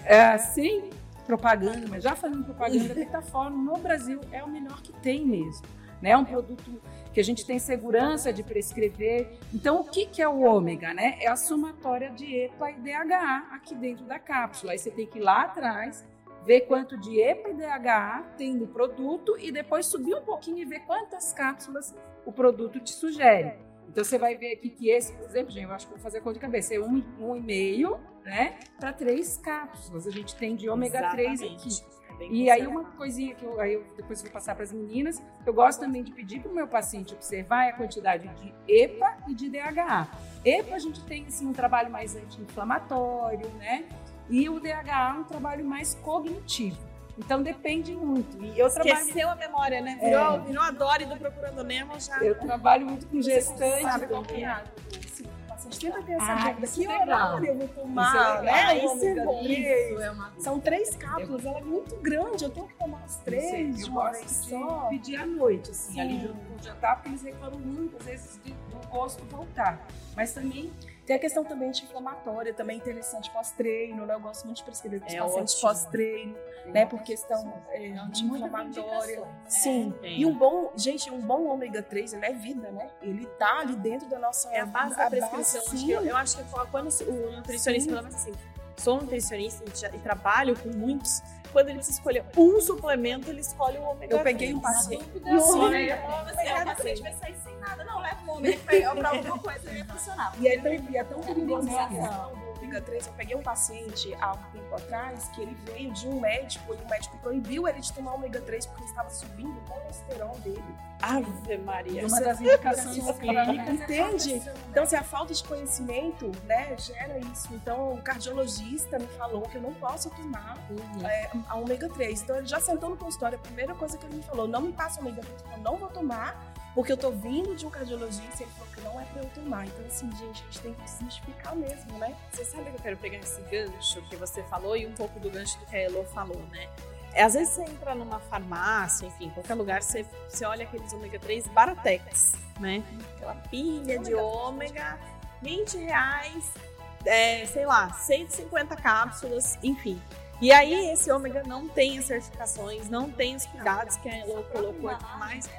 É, sem propaganda, mas já fazendo propaganda, a Vitafora no Brasil é o melhor que tem mesmo. Né? É um produto que a gente tem segurança de prescrever. Então, o que, que é o ômega? Né? É a somatória de EPA e DHA aqui dentro da cápsula. Aí você tem que ir lá atrás, ver quanto de EPA e DHA tem no produto e depois subir um pouquinho e ver quantas cápsulas o produto te sugere. Então, você vai ver aqui que esse, por exemplo, gente, eu acho que vou fazer a conta de cabeça, é um, um e meio né, para três cápsulas. A gente tem de ômega 3 aqui. É bem E aí uma coisinha que eu, aí eu depois vou passar para as meninas, eu gosto também de pedir para o meu paciente observar é a quantidade de EPA e de DHA. EPA a gente tem assim um trabalho mais anti-inflamatório, né? E o DHA um trabalho mais cognitivo. Então depende muito. E eu trabalho, Esqueceu a memória, né? É. Virou, virou a Dory do Procurando Nemo já. eu trabalho muito com gestante. Sabe qual que é? Tenta ter essa Ah, dúvida, que é legal. horário eu vou Isso é tomar, legal. né? Isso é ômega bom. 3. Isso é uma São três cápsulas, ela é muito grande, eu tenho que tomar as três de uma vez só. pedir à noite, assim, Sim. ali junto com o jantar, porque eles reclamam muitas vezes de- do gosto voltar. Mas também Tem a questão também anti-inflamatória, também interessante pós-treino, né? Eu gosto muito de prescrever para os É pacientes pós-treino, né? Por questão é, anti-inflamatória. né? Sim. Tem. E um bom, gente, um bom ômega 3, ele é vida, né? Ele tá ali dentro da nossa. É a base da prescrição. base, sim. eu, eu acho que quando o nutricionista, pelo menos assim, sou nutricionista e, já- e trabalho com muitos, quando ele precisa escolher um suplemento, ele escolhe o ômega Eu peguei um 3. paciente. Sim. Você, o paciente vai sair sem nada, não, leva um ômega para alguma coisa e funcionar. E é tão, e é tão perigoso ômega 3. Eu peguei um paciente há um tempo atrás que ele veio de um médico e o médico proibiu ele de tomar ômega 3 porque estava subindo o colesterol dele. Ave Maria. Uma das indicações Clínica, clínicas. entende? Então, se a falta de conhecimento, né, gera isso. Então, o cardiologista me falou que eu não posso tomar Uhum. é, a ômega 3. Então, ele já sentou no consultório, a primeira coisa que ele me falou, não me passa ômega 3, eu não vou tomar, porque eu tô vindo de um cardiologista e ele falou que não é pra eu tomar. Então, assim, gente, a gente tem que desmistificar mesmo, né? Você sabe que eu quero pegar esse gancho que você falou e um pouco do gancho do que a Elo falou, né? É, às vezes você entra numa farmácia, enfim, qualquer lugar, você, você olha aqueles ômega 3 baratex, né? Aquela pilha de ômega, 20 reais, é, sei lá, 150 cápsulas, enfim. E aí esse ômega não tem as certificações, não tem os cuidados que a Elo colocou aqui mais.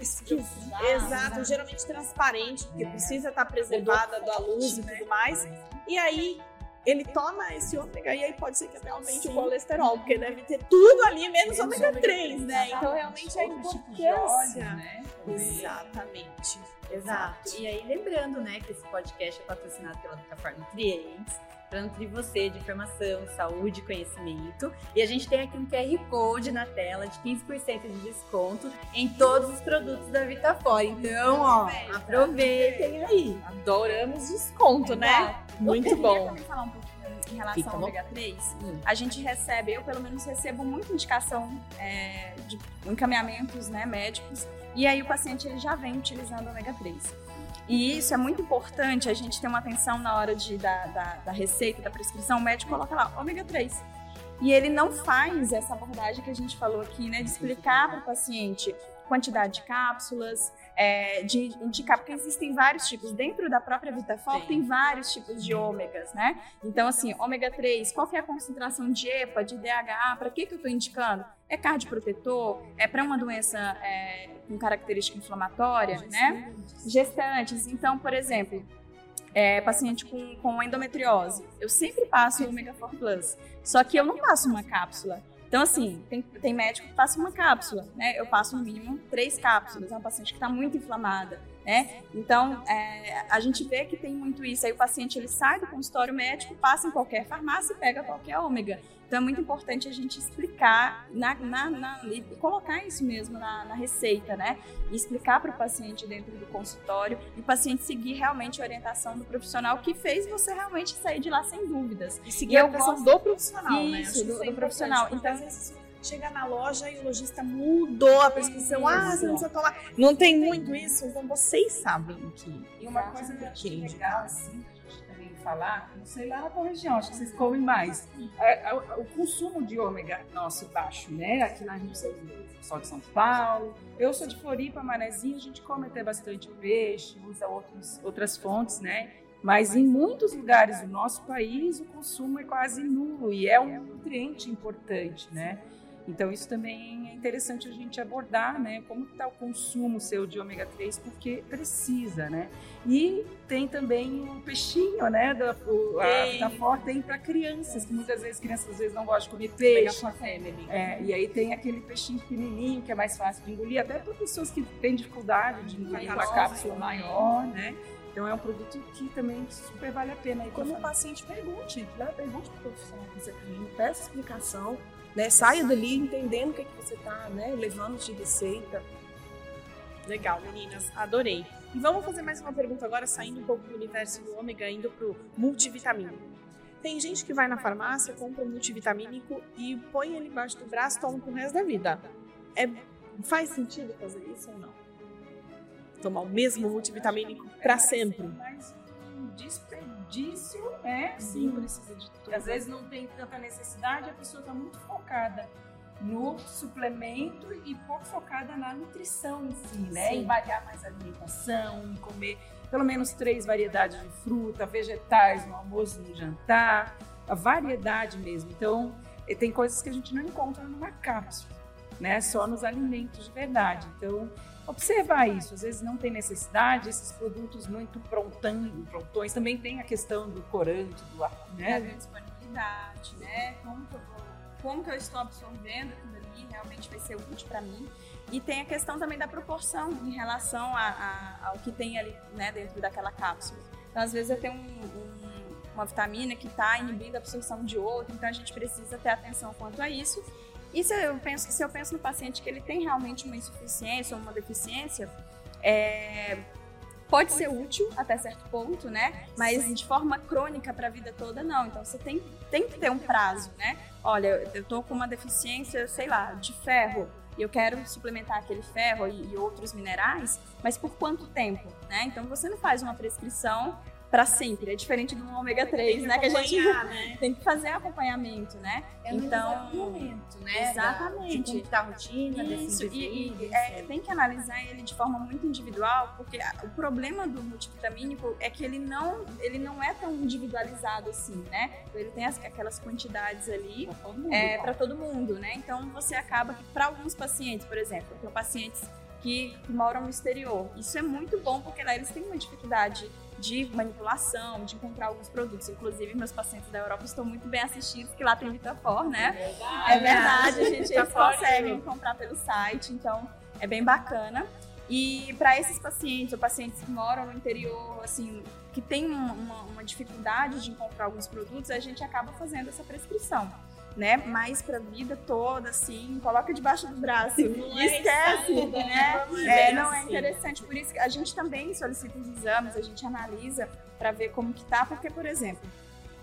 Esquisito. Exato, geralmente transparente, porque precisa estar preservada da luz e tudo mais. E aí ele toma esse ômega e aí pode ser que até aumente o colesterol, porque deve ter tudo ali, menos ômega 3, né? Então realmente é óleos, importância. né? Exatamente. Exato. E aí, lembrando, né, que esse podcast é patrocinado pela Vitafor Nutrientes, para nutrir você de informação, saúde conhecimento. E a gente tem aqui um QR Code na tela de 15% de desconto em todos os produtos da Vitafor. Então, ó, aproveitem aí. Adoramos desconto, né? Muito eu queria também falar um pouquinho em relação ao ômega 3. Hum. A gente recebe, eu pelo menos recebo muita indicação é, de encaminhamentos né, médicos, e aí o paciente ele já vem utilizando ômega 3. E isso é muito importante, a gente ter uma atenção na hora de, da, da, da receita, da prescrição, o médico coloca lá, ômega 3. E ele não faz essa abordagem que a gente falou aqui, né, de explicar para o paciente quantidade de cápsulas, é, de indicar, porque existem vários tipos. Dentro da própria VitaFol tem vários tipos de ômegas, né? Então, assim, ômega 3, qual que é a concentração de EPA, de DHA, para que, que eu estou indicando? É cardioprotetor? É para uma doença é, com característica inflamatória, né? Gestantes. Então, por exemplo, é, paciente com, com endometriose, eu sempre passo o ômega 4 Plus, só que eu não passo uma cápsula. Então, assim, tem, tem médico que passa uma cápsula, né? Eu passo no mínimo três cápsulas. É uma paciente que está muito inflamada, né? Então, é, a gente vê que tem muito isso. Aí o paciente ele sai do consultório médico, passa em qualquer farmácia e pega qualquer ômega. Então, é muito importante a gente explicar na, na, na- e colocar isso mesmo na, na receita, né? E explicar para o paciente dentro do consultório e o paciente seguir realmente a orientação do profissional que fez você realmente sair de lá sem dúvidas. E seguir E a orientação gosto- do profissional, né? Isso, que do- é do importante, profissional. Então- às vezes chega na loja e o lojista mudou a prescrição. Ah, você não Isso. precisa tomar. Não tem muito isso, então vocês sabem que. E uma coisa Que é legal, assim, falar, não sei lá na tua região, acho que vocês comem mais. É, é, o, consumo de ômega nosso baixo, né? Aqui na Rio só de São Paulo. Eu sou de Floripa, Manezinho, a gente come até bastante peixe, usa outros, outras fontes, né? Mas em muitos lugares do nosso país o consumo é quase nulo e é um nutriente importante, né? Então isso também é interessante a gente abordar, né? Como está o consumo seu de ômega 3, porque precisa, né? E tem também o peixinho, né? Da, o, a Tem. Vitafort tem para crianças, que muitas vezes crianças às vezes não gostam de comer peixe. a. É, e aí tem aquele peixinho pequenininho que é mais fácil de engolir, até para pessoas que têm dificuldade de engolir uma cápsula maior, né? Então é um produto que também super vale a pena. pra Quando o paciente pergunte, né? Pergunte para o profissional que você peça explicação, né? Saia dali entendendo o que, é que você está né? levando de receita. Legal, meninas, adorei. E vamos fazer mais uma pergunta agora, saindo um pouco do universo do ômega, indo pro multivitamínico. Tem gente que vai na farmácia, compra um multivitamínico e põe ele embaixo do braço e toma pro resto da vida. É, faz sentido fazer isso ou não? Tomar o mesmo multivitamínico para sempre. Mas um desperdício, né? Sim, precisa de tudo. Às vezes não tem tanta necessidade, a pessoa está muito focada no suplemento e pouco focada na nutrição em si, né? Sim. Em variar mais a alimentação, em comer pelo menos três variedades de fruta, vegetais no almoço, no jantar, a variedade mesmo. Então, eh, tem coisas que a gente não encontra numa cápsula, né? Só nos alimentos de verdade. Então, observar isso. Às vezes não tem necessidade, esses produtos muito prontão, prontões. Também tem a questão do corante, do né? Da disponibilidade, né? Como que, eu vou, como que eu estou absorvendo aquilo ali, realmente vai ser útil para mim. E tem a questão também da proporção em relação a, a, ao que tem ali né, dentro daquela cápsula. Então, às vezes, eu tenho um, um, uma vitamina que está inibindo a absorção de outra, então a gente precisa ter atenção quanto a isso. E se eu penso que se eu penso no paciente que ele tem realmente uma insuficiência ou uma deficiência, é, pode ser útil até certo ponto, né? Mas de forma crônica para a vida toda, não. Então você tem, tem que ter um prazo, né? Olha, eu tô com uma deficiência, sei lá, de ferro e eu quero suplementar aquele ferro e, e outros minerais, mas por quanto tempo, né? Então você não faz uma prescrição para sempre. É diferente do ômega 3, né? Que a gente né? tem que fazer acompanhamento, né? É então, momento, né? Exatamente. De como tá a rotina Isso, e, e é, tem que analisar ele de forma muito individual, porque o problema do multivitamínico é que ele não, ele não é tão individualizado assim, né? Então, ele tem as, aquelas quantidades ali para todo, é, todo mundo, né? Então você acaba que para alguns pacientes, por exemplo, tem pacientes que, que moram no exterior, isso é muito bom porque lá eles têm uma dificuldade de manipulação, de encontrar alguns produtos. Inclusive, meus pacientes da Europa estão muito bem assistidos, que lá tem Vitafor, né? É verdade, é verdade a gente eles conseguem comprar pelo site, então é bem bacana. E para esses pacientes, ou pacientes que moram no interior, assim, que tem uma, uma dificuldade de encontrar alguns produtos, a gente acaba fazendo essa prescrição né? Mais pra vida toda, assim, coloca debaixo do braço não e é esquece, né? É, não é assim. interessante. Por isso que a gente também solicita os exames, a gente analisa para ver como que tá, porque, por exemplo,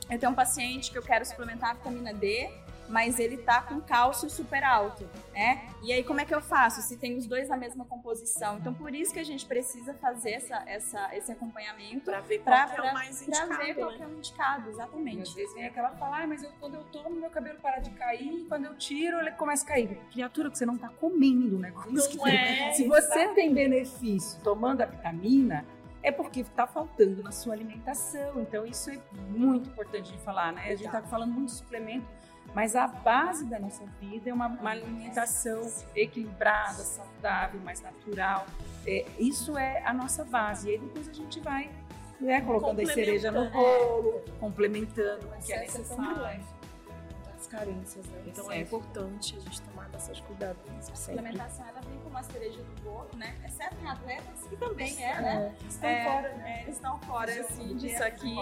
eu tenho um paciente que eu quero suplementar a vitamina D, mas ele tá com cálcio super alto, né? E aí como é que eu faço se tem os dois na mesma composição? Então por isso que a gente precisa fazer essa, essa esse acompanhamento para ver qual pra, é o mais indicado, pra ver qual né? é o indicado, exatamente. E às vezes vem aquela fala, ah, mas eu, quando eu tomo meu cabelo para de cair, quando eu tiro ele começa a cair. Criatura que você não tá comendo o negócio. Não é, se você tem benefício tomando a vitamina, é porque está faltando na sua alimentação. Então, isso é muito importante de falar, né? A gente está falando muito de suplemento, mas a base da nossa vida é uma, uma alimentação equilibrada, saudável, mais natural. É, isso é a nossa base. E aí depois a gente vai né, colocando a cereja no bolo, complementando o que é necessário. Das carências, né? Então é importante a gente tomar esses cuidados. A suplementação ela vem com uma cereja no bolo, né? Exceto em atletas, que também é, né? É, estão é, fora, né? É, estão fora assim, disso aqui.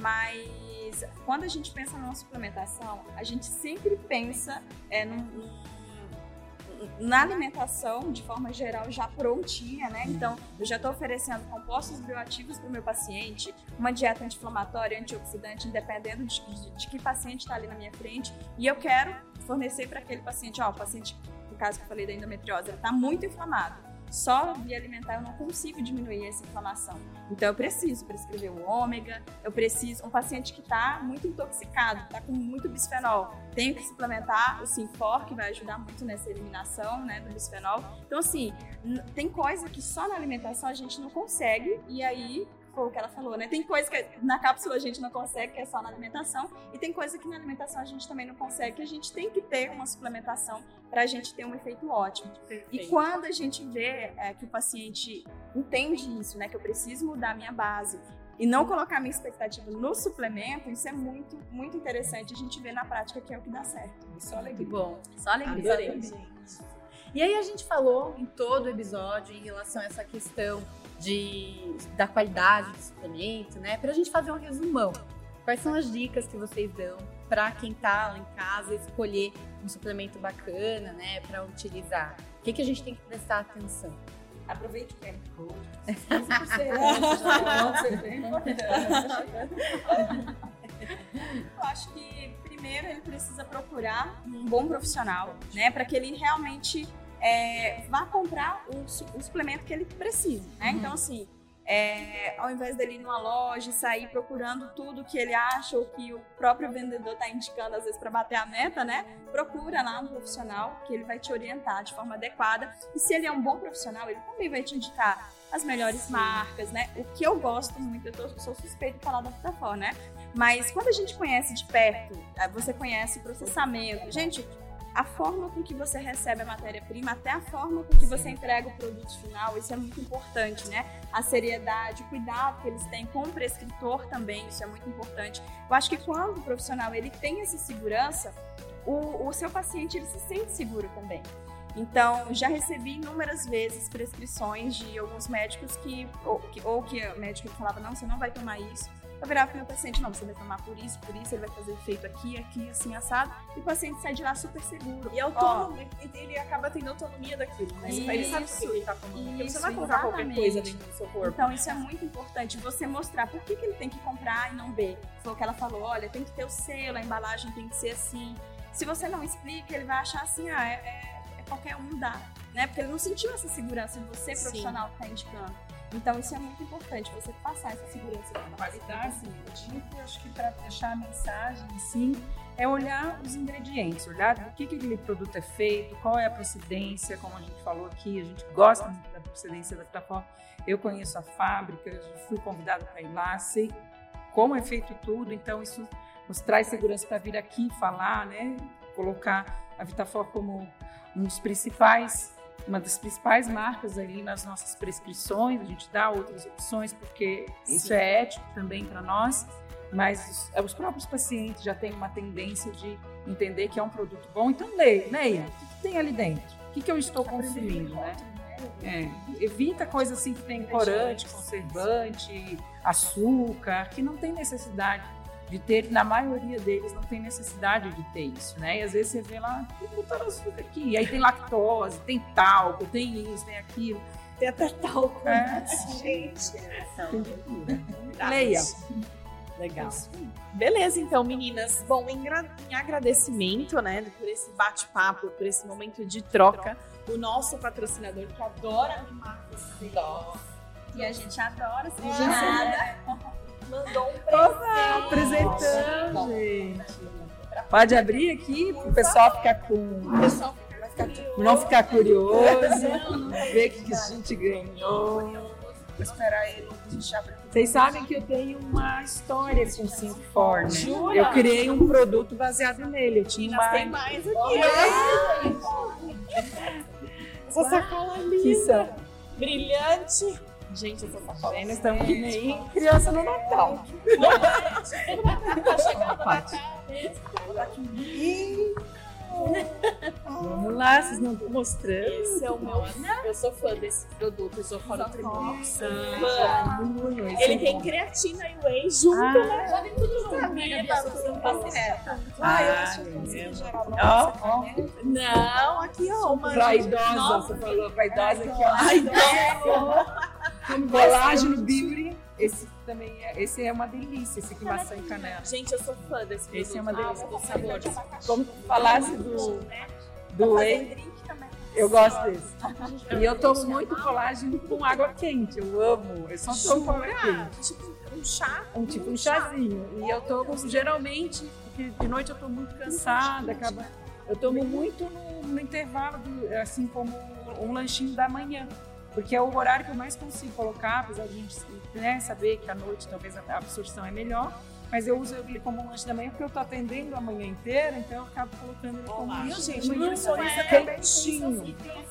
Mas quando a gente pensa numa suplementação, a gente sempre pensa é, num, num na alimentação, de forma geral, já prontinha, né? Então, eu já estou oferecendo compostos bioativos para o meu paciente, uma dieta anti-inflamatória, antioxidante, independendo de, de, de que paciente está ali na minha frente, e eu quero fornecer para aquele paciente, ó, o paciente, no caso que eu falei da endometriose, ele está muito inflamado só via alimentar eu não consigo diminuir essa inflamação. Então eu preciso prescrever o ômega, eu preciso. Um paciente que está muito intoxicado, está com muito bisfenol, tenho que suplementar o Sinfor, que vai ajudar muito nessa eliminação né, do bisfenol. Então, assim, tem coisa que só na alimentação a gente não consegue, e aí foi o que ela falou, né? Tem coisa que na cápsula a gente não consegue, que é só na alimentação, e tem coisa que na alimentação a gente também não consegue, que a gente tem que ter uma suplementação para a gente ter um efeito ótimo. Perfeito. E quando a gente vê é, que o paciente entende isso, né? Que eu preciso mudar a minha base, e não colocar minha expectativa no suplemento, isso é muito, muito interessante a gente ver na prática que é o que dá certo. Só alegria. Bom, só alegria. Adorei, E aí a gente falou em todo o episódio em relação a essa questão de, da qualidade do suplemento, né? Para a gente fazer um resumão. Quais são as dicas que vocês dão para quem está lá em casa escolher um suplemento bacana, né, para utilizar? O que, que a gente tem que prestar atenção? Aproveite o QR Code. Eu acho que primeiro ele precisa procurar um bom profissional, né, para que ele realmente é, vá comprar o, o, suplemento que ele precisa, né? Uhum. Então, assim, é, ao invés dele ir numa loja e sair procurando tudo que ele acha ou que o próprio vendedor está indicando, às vezes, para bater a meta, né? Procura lá um profissional que ele vai te orientar de forma adequada. E se ele é um bom profissional, ele também vai te indicar as melhores marcas, né? O que eu gosto muito, eu tô, sou suspeito de falar da Vitafor, né? Mas quando a gente conhece de perto, eh, você conhece o processamento. Gente, a forma com que você recebe a matéria-prima, até a forma com que você entrega o produto final, isso é muito importante, né? A seriedade, o cuidado que eles têm com o prescritor também, isso é muito importante. Eu acho que quando o profissional ele tem essa segurança, o, o seu paciente ele se sente seguro também. Então, já recebi inúmeras vezes prescrições de alguns médicos que, ou que, ou que o médico falava, não, você não vai tomar isso eu virava pro meu paciente, não, você vai tomar por isso, por isso, ele vai fazer efeito aqui, aqui, assim, assado, e o paciente sai de lá super seguro. E autônomo, ele acaba tendo autonomia daquilo, né? Isso, ele sabe o que ele tá tomando, porque você não vai colocar qualquer coisa dentro do seu corpo. Então, isso é muito importante, você mostrar por que, que ele tem que comprar e não B. Foi o que ela falou, olha, tem que ter o selo, a embalagem tem que ser assim. Se você não explica, ele vai achar assim, ah, é, é, é qualquer um dá, né? Porque ele não sentiu essa segurança de você, profissional, que tá indicando. Então, isso é muito importante, você passar essa segurança. A qualidade, sim. Eu acho que para deixar a mensagem, sim, é olhar os ingredientes, olhar do que, que aquele produto é feito, qual é a procedência, como a gente falou aqui, a gente gosta muito da procedência da Vitafó. Eu conheço a fábrica, fui convidada para ir lá, sei como é feito tudo, então isso nos traz segurança para vir aqui falar, né? Colocar a Vitafó como um dos principais uma das principais marcas ali nas nossas prescrições, a gente dá outras opções porque Sim. isso é ético também para nós, mas os, os, próprios pacientes já têm uma tendência de entender que é um produto bom. Então, leia, leia, o que, que tem ali dentro? O que, que eu estou consumindo, né? É, evita coisas assim que tem corante, conservante, açúcar, que não tem necessidade de ter, na maioria deles não tem necessidade de ter isso, né? E às vezes você vê lá, tem botaram açúcar aqui, e aí tem lactose, tem talco, tem isso, tem aquilo. Tem até talco, é. gente. Leia. Legal. Beleza, então, meninas. Bom, em, em agradecimento, né, por esse bate-papo, por esse momento de troca, o nosso patrocinador que adora animar vocês. E a gente adora ser é mandou um presente. apresentando, gente. Pode abrir aqui para o pessoal ficar com. O pessoal não ficar curioso, ver o que a gente ganhou. Vou esperar ele, Vocês sabem que eu tenho uma história com Cinco For, né? Eu criei um produto baseado nele. Eu tinha mais. Tem mais aqui. Essa sacola linda. Brilhante. Gente, essa sacola. Nós estamos que nem criança no Natal. tá chegando. Vamos lá, vocês não estão mostrando. Esse é o meu. Eu sou fã desse produto, eu sou fã do Trimox. Ele tem creatina e whey junto, ah, né? Já vem tudo junto. Sabia, tá. Ah, eu acho que geral. Não, aqui ó, uma. Pra idosa, você falou pra idosa aqui, ó. Ai, Como colágeno beauty. Esse também é, esse é uma delícia, esse aqui maçã e canela. Gente, eu sou fã desse produto. Esse é uma delícia. do sabor. Como falasse do, do whey, eu gosto desse. E eu tomo muito colágeno com água quente, eu amo. Eu só tomo água quente. Tipo um chá. Um tipo um chazinho. E eu tomo geralmente, porque de noite eu tô muito cansada, acaba. Eu tomo muito no, no intervalo, do, assim como um lanchinho da manhã porque é o horário que eu mais consigo colocar, apesar de a gente né, saber que à noite talvez a absorção é melhor. Mas eu uso ele como um lanche da manhã porque eu tô atendendo a manhã inteira, então eu acabo colocando ele como lanche. Viu, gente? Manhã só é quentinho. E tem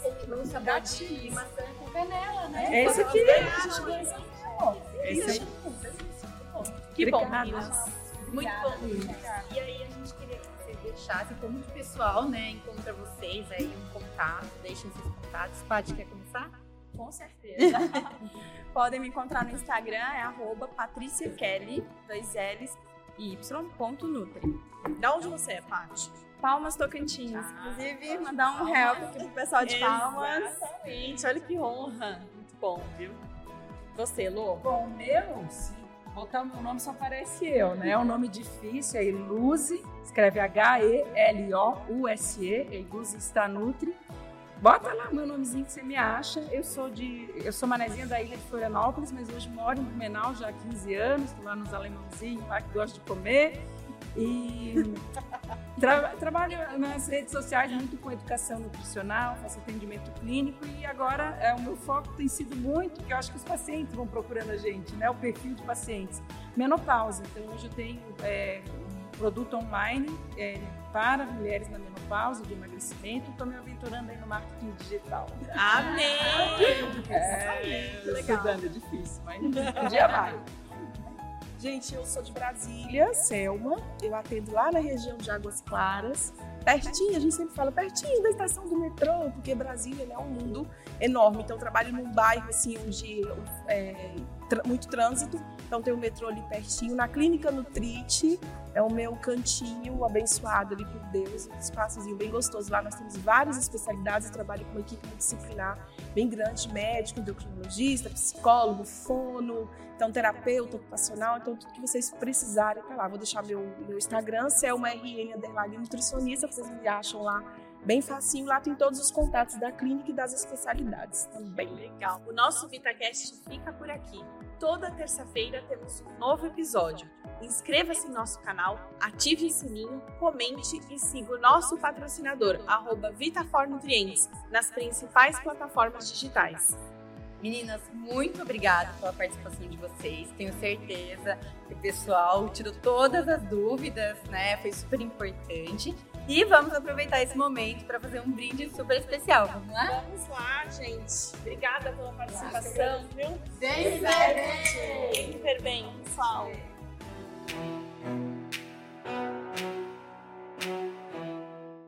aquele maçã com canela, né? É esse aqui. Esse aí. Que bom, meninas. Muito bom. E aí a gente queria que vocês deixassem como que o pessoal, né, encontra vocês aí um contato, deixem seus contatos. Paty, quer começar? Com certeza. Podem me encontrar no Instagram, é arroba Patrícia Kelly, dois L's, y, ponto Nutri. Da onde você é, Paty? Palmas Tocantins. Inclusive, mandar um help aqui pro pessoal de Palmas. Exatamente, olha que honra. Muito bom, viu? Você, Lô? Bom, meu, se botar o meu nome só aparece eu, né? É um nome difícil, é Iluze, escreve H-E-L-O-U-S-E, Iluze está Nutri. Bota lá meu nomezinho que você me acha. Eu sou de. Eu sou manezinha da ilha de Florianópolis, mas hoje moro em Blumenau já há 15 anos, estou lá nos alemãozinhos lá que gosto de comer. E Tra trabalho nas redes sociais muito com educação nutricional, faço atendimento clínico e agora é, o meu foco tem sido muito, que eu acho que os pacientes vão procurando a gente, né? O perfil de pacientes. Menopausa. Então hoje eu tenho é, um produto online é, para mulheres na menopausa de emagrecimento. Estou me aventurando aí no marketing digital. Amém! É, estudando é difícil, mas um dia vai. Gente, eu sou de Brasília, Selma. Eu atendo lá na região de Águas Claras. Pertinho, a gente sempre fala pertinho da estação do metrô, porque Brasília né, é um mundo enorme. Então, eu trabalho num bairro assim, onde é muito trânsito. Então, tem o metrô ali pertinho. Na Clínica Nutrite, é o meu cantinho abençoado ali por Deus, um espaçozinho bem gostoso. Lá nós temos várias especialidades, eu trabalho com uma equipe multidisciplinar bem grande, médico, endocrinologista, psicólogo, fono, então terapeuta ocupacional, então tudo que vocês precisarem tá lá. Vou deixar meu, meu Instagram, Selma RN Underline Nutricionista, vocês me acham lá bem facinho. Lá tem todos os contatos da clínica e das especialidades também. Legal. O nosso VitaCast fica por aqui. Toda terça-feira temos um novo episódio. Inscreva-se em nosso canal, ative o sininho, comente e siga o nosso patrocinador, arroba VitaForNutrientes, nas principais plataformas digitais. Meninas, muito obrigada pela participação de vocês. Tenho certeza que o pessoal tirou todas as dúvidas, né? Foi super importante. E vamos aproveitar esse momento para fazer um brinde super especial. Vamos lá? Vamos lá, gente. Obrigada pela participação, viu? Bem, bem. Bem, bem, pessoal.